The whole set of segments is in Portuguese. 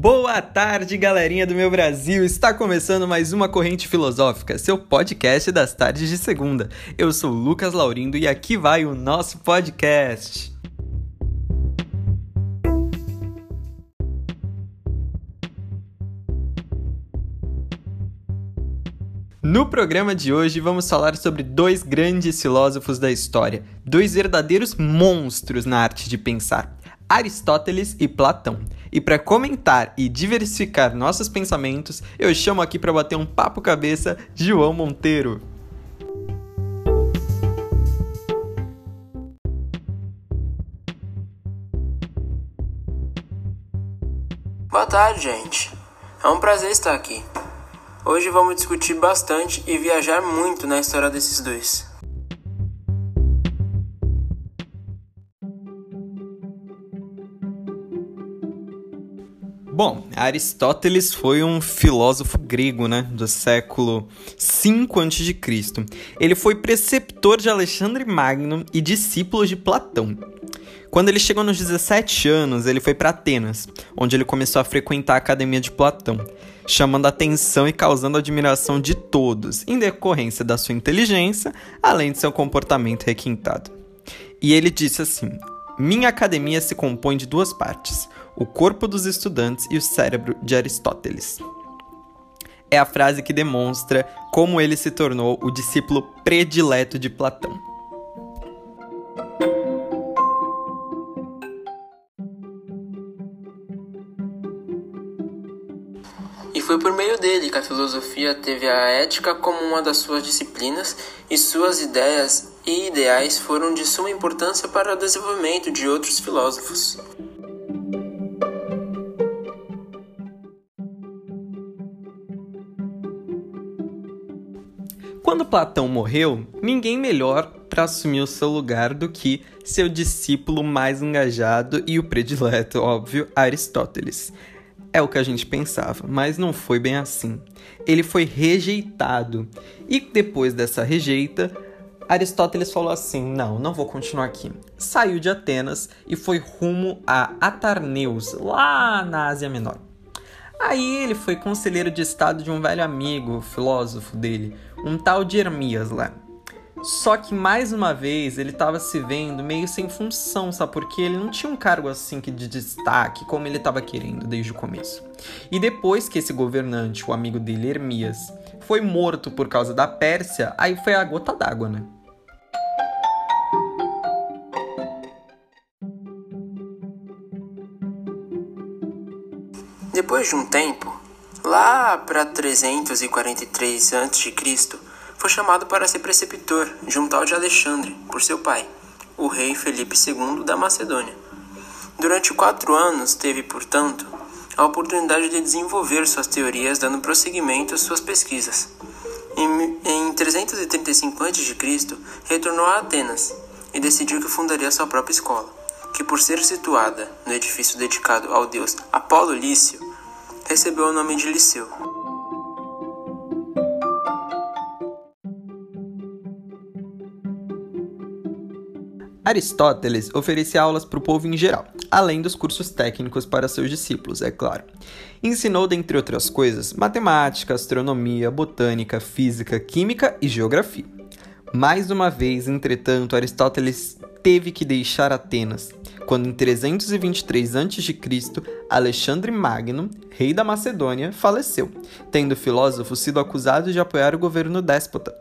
Boa tarde, galerinha do meu Brasil! Está começando mais uma Corrente Filosófica, seu podcast das tardes de segunda. Eu sou Lucas Laurindo e aqui vai o nosso podcast. No programa de hoje vamos falar sobre dois grandes filósofos da história, dois verdadeiros monstros na arte de pensar, Aristóteles e Platão. E para comentar e diversificar nossos pensamentos, eu chamo aqui para bater um papo cabeça João Monteiro. Boa tarde, gente. É um prazer estar aqui. Hoje vamos discutir bastante e viajar muito na história desses dois. Bom, Aristóteles foi um filósofo grego, né, do século 5 a.C. Ele foi preceptor de Alexandre Magno e discípulo de Platão. Quando ele chegou nos 17 anos, ele foi para Atenas, onde ele começou a frequentar a academia de Platão, chamando a atenção e causando a admiração de todos, em decorrência da sua inteligência, além de seu comportamento requintado. E ele disse assim: Minha academia se compõe de duas partes o corpo dos estudantes e o cérebro de Aristóteles. É a frase que demonstra como ele se tornou o discípulo predileto de Platão. E foi por meio dele que a filosofia teve a ética como uma das suas disciplinas e suas ideias e ideais foram de suma importância para o desenvolvimento de outros filósofos. Quando Platão morreu, ninguém melhor para assumir o seu lugar do que seu discípulo mais engajado e o predileto, óbvio, Aristóteles. É o que a gente pensava, mas não foi bem assim. Ele foi rejeitado. E depois dessa rejeita, Aristóteles falou assim: não, não vou continuar aqui. Saiu de Atenas e foi rumo a Atarneus, lá na Ásia Menor. Aí ele foi conselheiro de estado de um velho amigo, filósofo dele, um tal de Hermias lá. Só que mais uma vez ele estava se vendo meio sem função, sabe? Porque ele não tinha um cargo assim de destaque como ele estava querendo desde o começo. E depois que esse governante, o amigo dele, Hermias, foi morto por causa da Pérsia, aí foi a gota d'água, né? Depois de um tempo, lá para 343 a.C., foi chamado para ser preceptor de um tal de Alexandre por seu pai, o rei Felipe II da Macedônia. Durante quatro anos teve, portanto, a oportunidade de desenvolver suas teorias, dando prosseguimento às suas pesquisas. Em, em 335 a.C., retornou a Atenas e decidiu que fundaria sua própria escola, que, por ser situada no edifício dedicado ao deus Apolo Lício, recebeu o nome de Liceu. Aristóteles oferecia aulas para o povo em geral, além dos cursos técnicos para seus discípulos, é claro. Ensinou, dentre outras coisas, matemática, astronomia, botânica, física, química e geografia. Mais uma vez, entretanto, Aristóteles teve que deixar Atenas, quando em 323 a.C., Alexandre Magno, rei da Macedônia, faleceu, tendo o filósofo sido acusado de apoiar o governo déspota.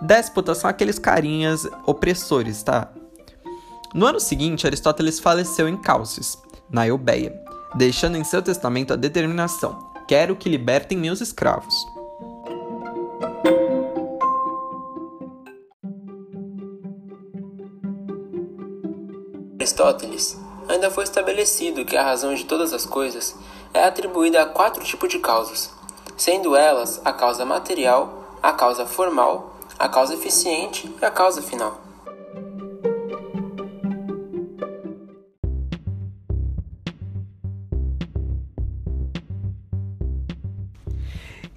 Déspotas são aqueles carinhas opressores, tá? No ano seguinte, Aristóteles faleceu em Calcis, na Eubeia, deixando em seu testamento a determinação: quero que libertem meus escravos. Aristóteles, ainda foi estabelecido que a razão de todas as coisas é atribuída a quatro tipos de causas, sendo elas a causa material, a causa formal, a causa eficiente e a causa final.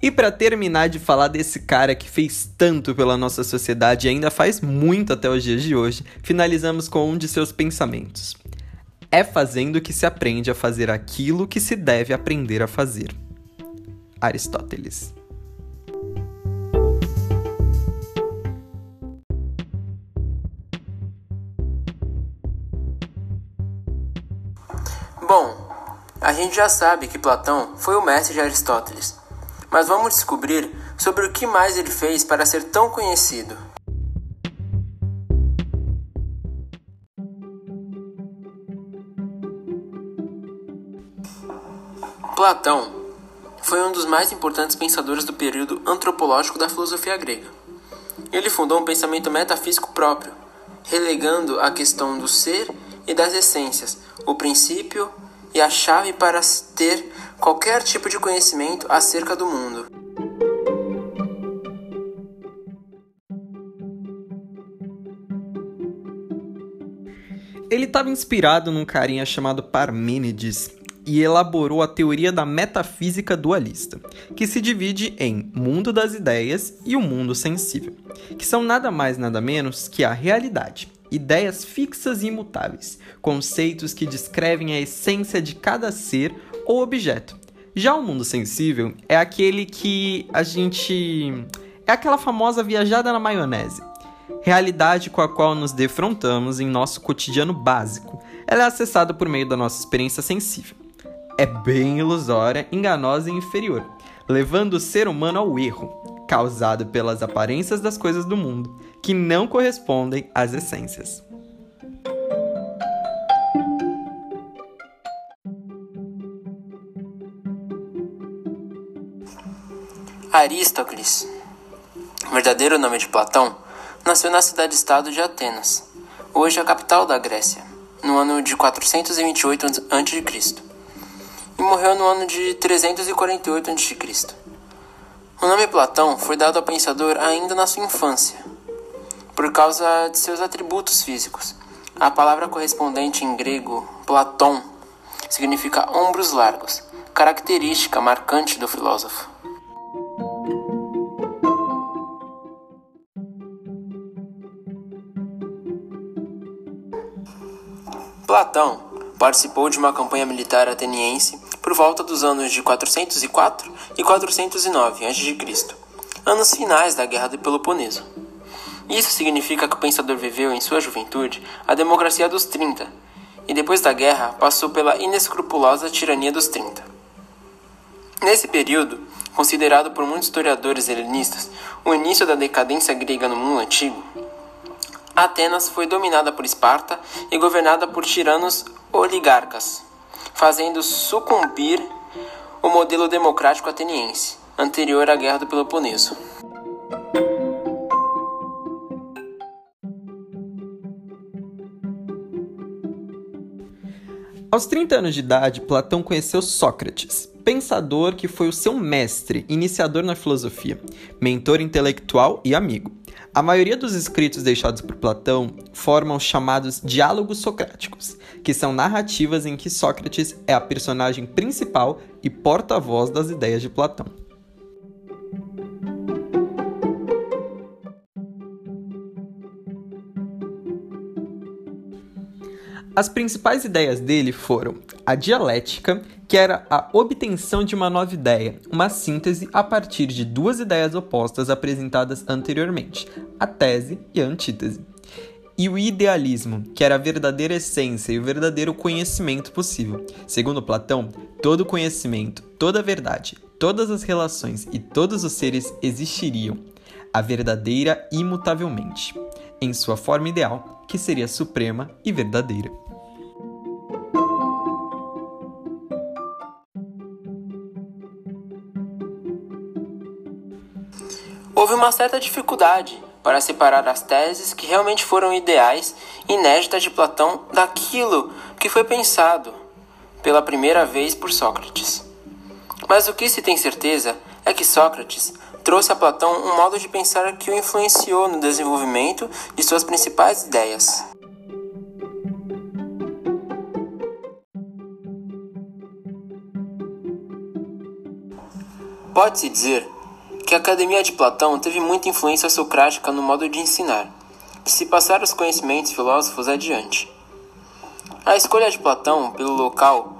E para terminar de falar desse cara que fez tanto pela nossa sociedade e ainda faz muito até os dias de hoje, finalizamos com um de seus pensamentos. É fazendo que se aprende a fazer aquilo que se deve aprender a fazer. Aristóteles. Bom, a gente já sabe que Platão foi o mestre de Aristóteles, mas vamos descobrir sobre o que mais ele fez para ser tão conhecido. Platão foi um dos mais importantes pensadores do período antropológico da filosofia grega. Ele fundou um pensamento metafísico próprio, relegando a questão do ser e das essências, o princípio e a chave para ter qualquer tipo de conhecimento acerca do mundo. Ele estava inspirado num carinha chamado Parmênides, e elaborou a teoria da metafísica dualista, que se divide em mundo das ideias e o mundo sensível, que são nada mais nada menos que a realidade, ideias fixas e imutáveis, conceitos que descrevem a essência de cada ser ou objeto. Já o mundo sensível é aquele que a gente é aquela famosa viajada na maionese, realidade com a qual nos defrontamos em nosso cotidiano básico. Ela é acessada por meio da nossa experiência sensível é bem ilusória, enganosa e inferior, levando o ser humano ao erro, causado pelas aparências das coisas do mundo, que não correspondem às essências. Aristócles, verdadeiro nome de Platão, nasceu na cidade-estado de Atenas, hoje a capital da Grécia, no ano de 428 a.C e morreu no ano de 348 a.C. O nome Platão foi dado ao pensador ainda na sua infância, por causa de seus atributos físicos. A palavra correspondente em grego, Platão, significa ombros largos, característica marcante do filósofo. Platão participou de uma campanha militar ateniense por volta dos anos de 404 e 409 a.C., anos finais da Guerra do Peloponeso. Isso significa que o pensador viveu em sua juventude a democracia dos 30 e depois da guerra passou pela inescrupulosa tirania dos 30. Nesse período, considerado por muitos historiadores helenistas o início da decadência grega no mundo antigo, Atenas foi dominada por Esparta e governada por tiranos oligarcas fazendo sucumbir o modelo democrático ateniense, anterior à Guerra do Peloponeso. Aos 30 anos de idade, Platão conheceu Sócrates, pensador que foi o seu mestre, iniciador na filosofia, mentor intelectual e amigo. A maioria dos escritos deixados por Platão formam os chamados diálogos socráticos, que são narrativas em que Sócrates é a personagem principal e porta-voz das ideias de Platão. As principais ideias dele foram a dialética, que era a obtenção de uma nova ideia, uma síntese a partir de duas ideias opostas apresentadas anteriormente, a tese e a antítese. E o idealismo, que era a verdadeira essência e o verdadeiro conhecimento possível. Segundo Platão, todo conhecimento, toda verdade, todas as relações e todos os seres existiriam, a verdadeira imutavelmente, em sua forma ideal, que seria suprema e verdadeira. Houve uma certa dificuldade para separar as teses que realmente foram ideais inéditas de Platão daquilo que foi pensado pela primeira vez por Sócrates. Mas o que se tem certeza é que Sócrates trouxe a Platão um modo de pensar que o influenciou no desenvolvimento de suas principais ideias. Pode-se dizer que a Academia de Platão teve muita influência socrática no modo de ensinar, de se passar os conhecimentos filósofos adiante. A escolha de Platão pelo local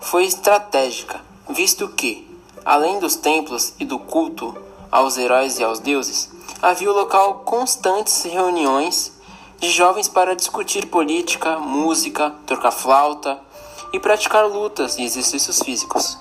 foi estratégica, visto que, além dos templos e do culto aos heróis e aos deuses, havia o local constantes reuniões de jovens para discutir política, música, trocar flauta e praticar lutas e exercícios físicos.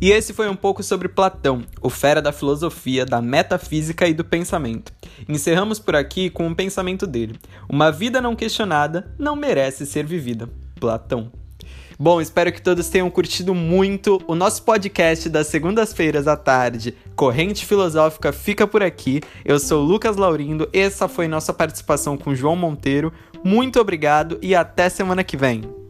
E esse foi um pouco sobre Platão, o fera da filosofia, da metafísica e do pensamento. Encerramos por aqui com um pensamento dele: Uma vida não questionada não merece ser vivida. Platão. Bom, espero que todos tenham curtido muito. O nosso podcast das segundas-feiras à tarde, Corrente Filosófica, fica por aqui. Eu sou Lucas Laurindo, essa foi nossa participação com João Monteiro. Muito obrigado e até semana que vem.